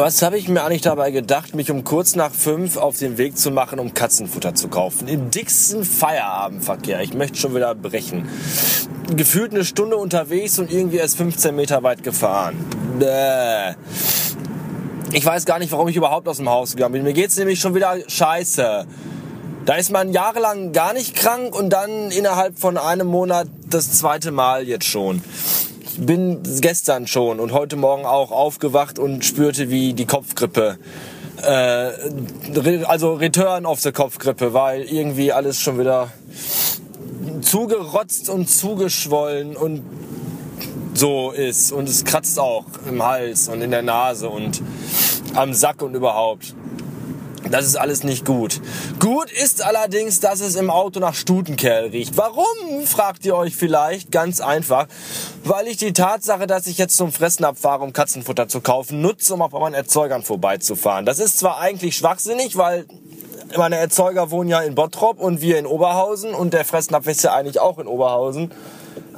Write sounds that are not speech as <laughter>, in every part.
was habe ich mir eigentlich dabei gedacht, mich um kurz nach fünf auf den Weg zu machen, um Katzenfutter zu kaufen? Im dicksten Feierabendverkehr. Ich möchte schon wieder brechen. Gefühlt eine Stunde unterwegs und irgendwie erst 15 Meter weit gefahren. Bäh. Ich weiß gar nicht, warum ich überhaupt aus dem Haus gegangen bin. Mir geht's nämlich schon wieder scheiße. Da ist man jahrelang gar nicht krank und dann innerhalb von einem Monat das zweite Mal jetzt schon. Bin gestern schon und heute Morgen auch aufgewacht und spürte, wie die Kopfgrippe, äh, also Return of the Kopfgrippe, weil irgendwie alles schon wieder zugerotzt und zugeschwollen und so ist. Und es kratzt auch im Hals und in der Nase und am Sack und überhaupt. Das ist alles nicht gut. Gut ist allerdings, dass es im Auto nach Stutenkerl riecht. Warum, fragt ihr euch vielleicht? Ganz einfach. Weil ich die Tatsache, dass ich jetzt zum Fressen abfahre, um Katzenfutter zu kaufen, nutze, um auch bei meinen Erzeugern vorbeizufahren. Das ist zwar eigentlich schwachsinnig, weil meine Erzeuger wohnen ja in Bottrop und wir in Oberhausen und der Fressnapf ist ja eigentlich auch in Oberhausen.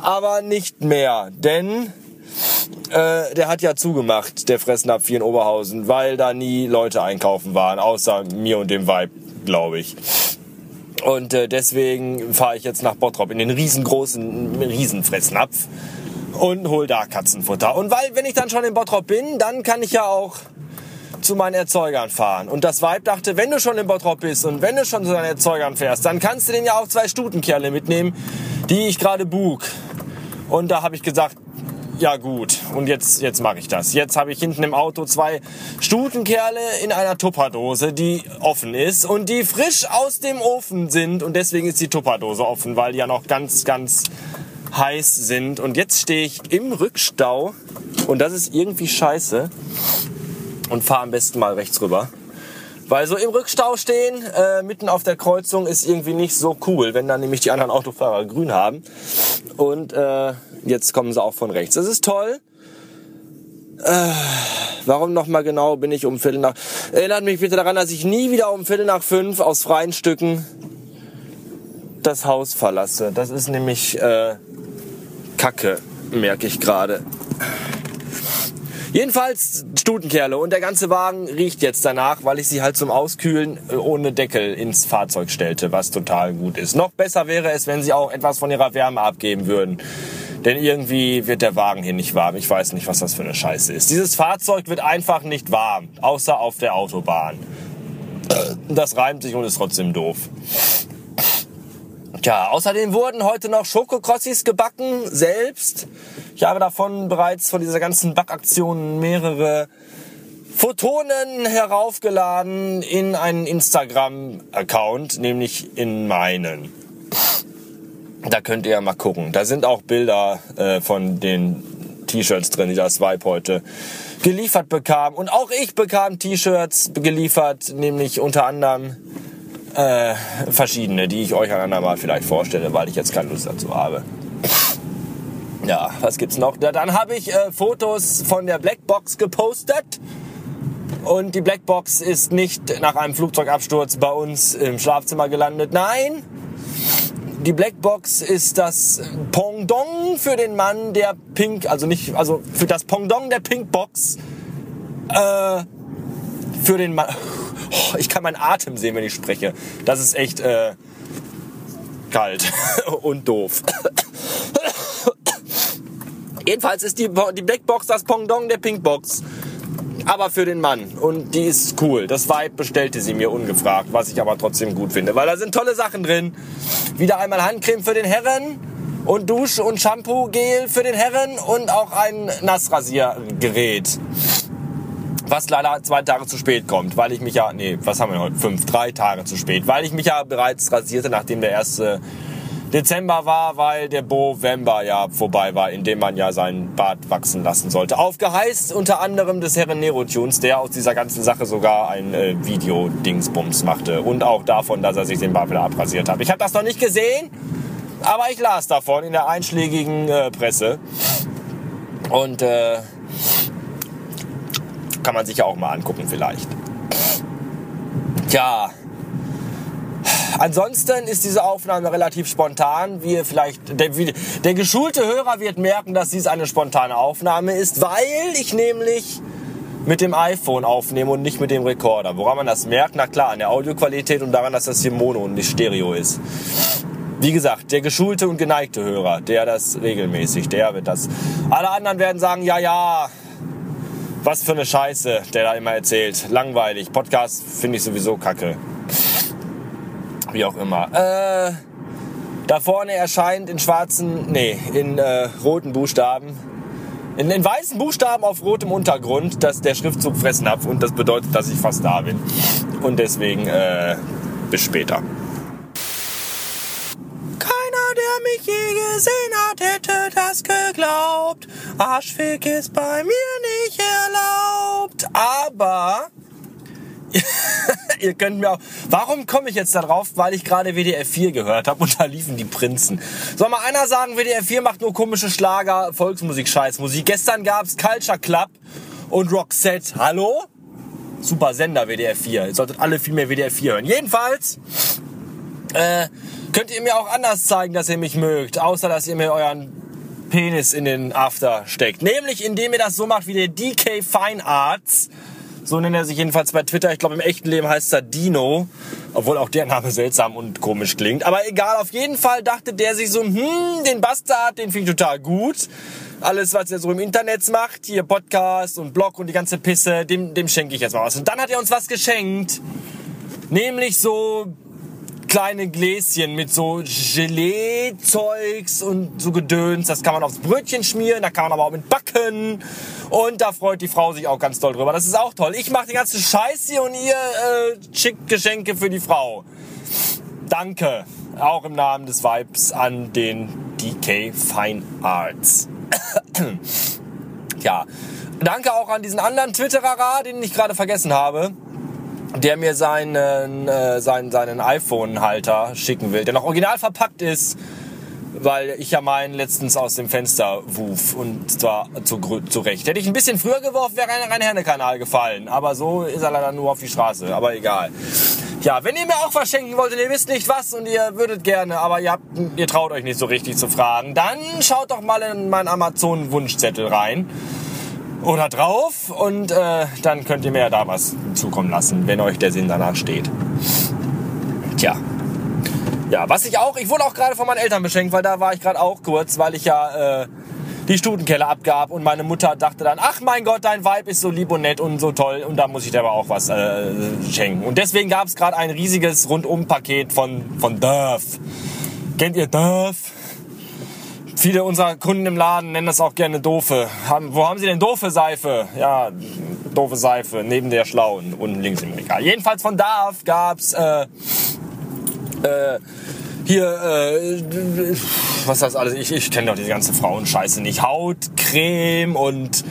Aber nicht mehr, denn äh, der hat ja zugemacht, der Fressnapf hier in Oberhausen, weil da nie Leute einkaufen waren, außer mir und dem Vibe, glaube ich. Und äh, deswegen fahre ich jetzt nach Bottrop in den riesengroßen Riesenfressnapf und hol da Katzenfutter. Und weil, wenn ich dann schon in Bottrop bin, dann kann ich ja auch zu meinen Erzeugern fahren. Und das Weib dachte, wenn du schon in Bottrop bist und wenn du schon zu deinen Erzeugern fährst, dann kannst du den ja auch zwei Stutenkerle mitnehmen, die ich gerade bug. Und da habe ich gesagt, ja gut, und jetzt, jetzt mache ich das. Jetzt habe ich hinten im Auto zwei Stutenkerle in einer Tupperdose, die offen ist und die frisch aus dem Ofen sind. Und deswegen ist die Tupperdose offen, weil die ja noch ganz, ganz heiß sind. Und jetzt stehe ich im Rückstau und das ist irgendwie scheiße und fahre am besten mal rechts rüber. Weil so im Rückstau stehen, äh, mitten auf der Kreuzung, ist irgendwie nicht so cool, wenn dann nämlich die anderen Autofahrer grün haben. Und äh, jetzt kommen sie auch von rechts. Das ist toll. Äh, warum nochmal genau bin ich um Viertel nach... Erinnert mich bitte daran, dass ich nie wieder um Viertel nach fünf aus freien Stücken das Haus verlasse. Das ist nämlich äh, Kacke, merke ich gerade. Jedenfalls Stutenkerle und der ganze Wagen riecht jetzt danach, weil ich sie halt zum Auskühlen äh, ohne Deckel ins Fahrzeug stellte, was total gut ist. Noch besser wäre es, wenn sie auch etwas von ihrer Wärme abgeben würden. Denn irgendwie wird der Wagen hier nicht warm. Ich weiß nicht, was das für eine Scheiße ist. Dieses Fahrzeug wird einfach nicht warm, außer auf der Autobahn. Das reimt sich und ist trotzdem doof. Tja, außerdem wurden heute noch Schokokrossis gebacken, selbst. Ich habe davon bereits von dieser ganzen Backaktion mehrere Photonen heraufgeladen in einen Instagram-Account, nämlich in meinen. Da könnt ihr ja mal gucken. Da sind auch Bilder äh, von den T-Shirts drin, die das Vibe heute geliefert bekam. Und auch ich bekam T-Shirts geliefert, nämlich unter anderem äh, verschiedene, die ich euch ein andermal vielleicht vorstelle, weil ich jetzt keine Lust dazu habe. Ja, was gibt's noch? Dann habe ich äh, Fotos von der Blackbox gepostet. Und die Blackbox ist nicht nach einem Flugzeugabsturz bei uns im Schlafzimmer gelandet. Nein, die Blackbox ist das Pendant für den Mann, der Pink, also nicht, also für das Pendant der Pinkbox äh, für den Mann. Oh, ich kann meinen Atem sehen, wenn ich spreche. Das ist echt äh, kalt <laughs> und doof. Jedenfalls ist die, die Blackbox das Pendant der Pinkbox. Aber für den Mann. Und die ist cool. Das Vibe bestellte sie mir ungefragt, was ich aber trotzdem gut finde. Weil da sind tolle Sachen drin. Wieder einmal Handcreme für den Herren und Dusch- und Shampoo-Gel für den Herren und auch ein Nassrasiergerät. Was leider zwei Tage zu spät kommt, weil ich mich ja, nee, was haben wir heute? Fünf, drei Tage zu spät, weil ich mich ja bereits rasierte, nachdem der erste Dezember war, weil der Bovember ja vorbei war, in dem man ja seinen Bart wachsen lassen sollte. Aufgeheißt unter anderem des Herren Nero Tunes, der aus dieser ganzen Sache sogar ein äh, Video-Dingsbums machte. Und auch davon, dass er sich den Bart wieder abrasiert hat. Ich habe das noch nicht gesehen, aber ich las davon in der einschlägigen äh, Presse. Und äh, kann man sich ja auch mal angucken vielleicht. Tja, Ansonsten ist diese Aufnahme relativ spontan. Wie vielleicht, der, der geschulte Hörer wird merken, dass dies eine spontane Aufnahme ist, weil ich nämlich mit dem iPhone aufnehme und nicht mit dem Rekorder. Woran man das merkt? Na klar, an der Audioqualität und daran, dass das hier Mono und nicht Stereo ist. Wie gesagt, der geschulte und geneigte Hörer, der das regelmäßig, der wird das. Alle anderen werden sagen, ja, ja, was für eine Scheiße, der da immer erzählt. Langweilig. Podcast finde ich sowieso kacke. Wie auch immer. Äh, da vorne erscheint in schwarzen, nee, in äh, roten Buchstaben in, in weißen Buchstaben auf rotem Untergrund, dass der Schriftzug Fressnapf und das bedeutet, dass ich fast da bin. Und deswegen äh, bis später. Keiner, der mich je gesehen hat, hätte das geglaubt. Arschfick ist bei mir nicht erlaubt. Aber <laughs> <laughs> ihr könnt mir auch. Warum komme ich jetzt darauf? Weil ich gerade WDR 4 gehört habe und da liefen die Prinzen. Soll mal einer sagen, WDR 4 macht nur komische Schlager, Volksmusik, Scheißmusik. Gestern gab's Culture Club und Roxette. Hallo? Super Sender WDR 4. Ihr solltet alle viel mehr WDR 4 hören. Jedenfalls äh, könnt ihr mir auch anders zeigen, dass ihr mich mögt, außer dass ihr mir euren Penis in den After steckt. Nämlich indem ihr das so macht wie der DK Fine Arts so nennt er sich jedenfalls bei Twitter. Ich glaube, im echten Leben heißt er Dino. Obwohl auch der Name seltsam und komisch klingt. Aber egal, auf jeden Fall dachte der sich so, hm, den Bastard, den finde ich total gut. Alles, was er so im Internet macht, hier Podcast und Blog und die ganze Pisse, dem, dem schenke ich jetzt mal was. Und dann hat er uns was geschenkt. Nämlich so kleine Gläschen mit so Gelee-Zeugs und so Gedöns. Das kann man aufs Brötchen schmieren, da kann man aber auch mit backen. Und da freut die Frau sich auch ganz toll drüber. Das ist auch toll. Ich mache den ganzen Scheiß hier und ihr äh, schickt Geschenke für die Frau. Danke. Auch im Namen des Vibes an den DK Fine Arts. <coughs> ja. Danke auch an diesen anderen Twitterer, den ich gerade vergessen habe der mir seinen, äh, seinen, seinen iPhone-Halter schicken will, der noch original verpackt ist, weil ich ja meinen letztens aus dem Fenster wuf und zwar zu, zu Recht. Hätte ich ein bisschen früher geworfen, wäre ein rein Herne-Kanal gefallen, aber so ist er leider nur auf die Straße, aber egal. Ja, wenn ihr mir auch was schenken wollt und ihr wisst nicht was und ihr würdet gerne, aber ihr, habt, ihr traut euch nicht so richtig zu fragen, dann schaut doch mal in meinen Amazon-Wunschzettel rein oder drauf und äh, dann könnt ihr mir ja da was zukommen lassen, wenn euch der Sinn danach steht. Tja. Ja, was ich auch, ich wurde auch gerade von meinen Eltern beschenkt, weil da war ich gerade auch kurz, weil ich ja äh, die Stutenkeller abgab und meine Mutter dachte dann, ach mein Gott, dein Vibe ist so lieb und nett und so toll und da muss ich dir aber auch was äh, schenken. Und deswegen gab es gerade ein riesiges Rundum-Paket von, von Durf. Kennt ihr Durf? Viele unserer Kunden im Laden nennen das auch gerne doofe. Haben, wo haben sie denn doofe Seife? Ja, doofe Seife, neben der schlauen, unten links im Regal. Jedenfalls von Darf gab's äh, äh, hier, äh, was das alles? Ich, ich kenne doch diese ganze Frauenscheiße nicht. Hautcreme und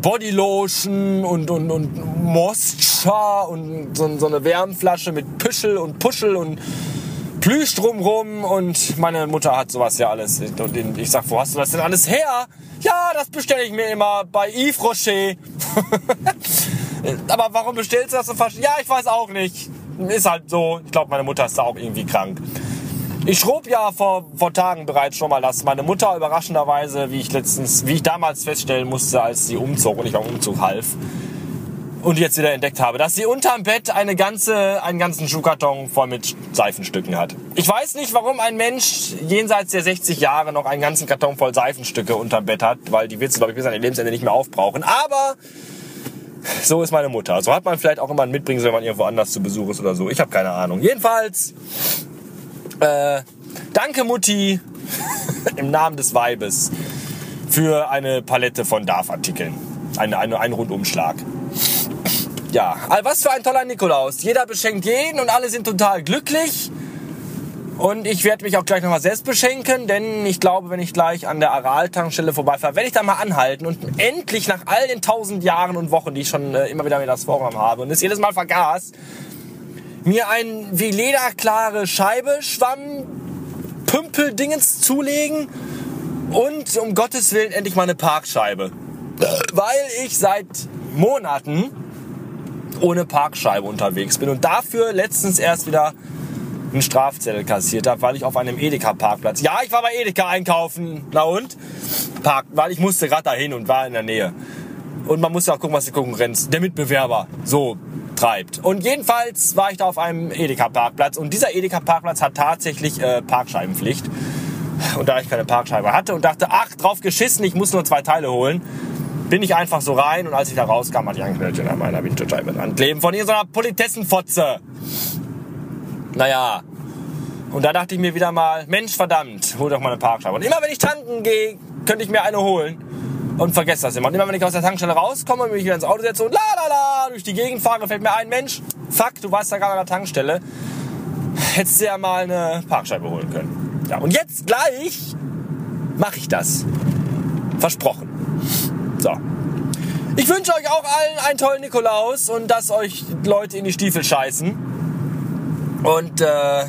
Bodylotion und, und, und Moisture und so, so eine Wärmflasche mit Püschel und Puschel und Plüsch drumrum und meine Mutter hat sowas ja alles. Und ich sag, wo hast du das denn alles her? Ja, das bestelle ich mir immer bei Yves Rocher. <laughs> Aber warum bestellst du das so fast? Ja, ich weiß auch nicht. Ist halt so. Ich glaube, meine Mutter ist da auch irgendwie krank. Ich schrob ja vor, vor Tagen bereits schon mal, dass meine Mutter überraschenderweise, wie ich letztens, wie ich damals feststellen musste, als sie umzog und ich beim Umzug half, und jetzt wieder entdeckt habe, dass sie unterm Bett eine ganze, einen ganzen Schuhkarton voll mit Seifenstücken hat. Ich weiß nicht, warum ein Mensch jenseits der 60 Jahre noch einen ganzen Karton voll Seifenstücke unterm Bett hat, weil die wird sie, glaube ich, bis an ihr Lebensende nicht mehr aufbrauchen. Aber so ist meine Mutter. So hat man vielleicht auch immer ein Mitbringen, wenn man irgendwo anders zu Besuch ist oder so. Ich habe keine Ahnung. Jedenfalls, äh, danke Mutti <laughs> im Namen des Weibes für eine Palette von Darf-Artikeln. Eine, eine, ein Rundumschlag ja, was für ein toller Nikolaus. Jeder beschenkt jeden und alle sind total glücklich. Und ich werde mich auch gleich nochmal selbst beschenken, denn ich glaube, wenn ich gleich an der Aral-Tankstelle vorbeifahre, werde ich da mal anhalten und endlich nach all den tausend Jahren und Wochen, die ich schon äh, immer wieder mir das vorgenommen habe und es jedes Mal vergaß, mir ein wie lederklare Scheibe, Schwamm, Pümpeldingens zulegen und um Gottes Willen endlich mal eine Parkscheibe. Weil ich seit Monaten ohne Parkscheibe unterwegs bin und dafür letztens erst wieder einen Strafzettel kassiert habe, weil ich auf einem Edeka-Parkplatz. Ja, ich war bei Edeka einkaufen. Na und? Park, weil ich musste gerade dahin und war in der Nähe. Und man muss ja auch gucken, was die Konkurrenz, der Mitbewerber, so treibt. Und jedenfalls war ich da auf einem Edeka-Parkplatz und dieser Edeka-Parkplatz hat tatsächlich äh, Parkscheibenpflicht. Und da ich keine Parkscheibe hatte und dachte, ach, drauf geschissen, ich muss nur zwei Teile holen, bin ich einfach so rein und als ich da rauskam, ich ein Knöllchen an meiner Windschutzscheibe dran kleben von irgendeiner Politessenfotze. Naja, und da dachte ich mir wieder mal, Mensch verdammt, hol doch mal eine Parkscheibe. Und immer wenn ich tanken gehe, könnte ich mir eine holen und vergesse das immer. Und immer wenn ich aus der Tankstelle rauskomme und mich wieder ins Auto setze und la la la durch die Gegend fahre, fällt mir ein, Mensch, fuck, du warst da gerade an der Tankstelle. Hättest du ja mal eine Parkscheibe holen können. Ja, und jetzt gleich mache ich das. Versprochen. So. Ich wünsche euch auch allen einen tollen Nikolaus und dass euch Leute in die Stiefel scheißen. Und äh,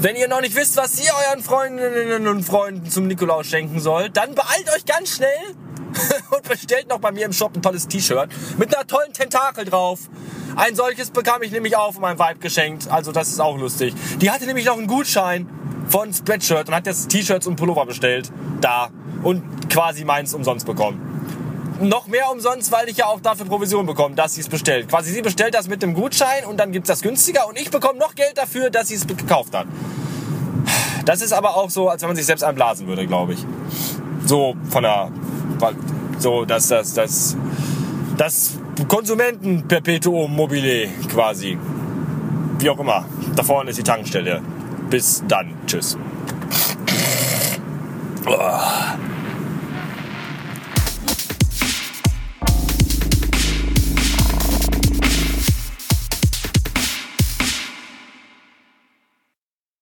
wenn ihr noch nicht wisst, was ihr euren Freundinnen und Freunden zum Nikolaus schenken sollt, dann beeilt euch ganz schnell <laughs> und bestellt noch bei mir im Shop ein tolles T-Shirt mit einer tollen Tentakel drauf. Ein solches bekam ich nämlich auch von meinem Vibe geschenkt, also das ist auch lustig. Die hatte nämlich noch einen Gutschein von Spreadshirt und hat jetzt T-Shirts und Pullover bestellt. Da. Und quasi meins umsonst bekommen. Noch mehr umsonst, weil ich ja auch dafür Provision bekomme, dass sie es bestellt. Quasi sie bestellt das mit dem Gutschein und dann gibt's das günstiger und ich bekomme noch Geld dafür, dass sie es gekauft hat. Das ist aber auch so, als wenn man sich selbst einblasen würde, glaube ich. So von der, so dass das, das, das Konsumentenperpetuum mobile quasi. Wie auch immer. Da vorne ist die Tankstelle. Bis dann. Tschüss. Oh.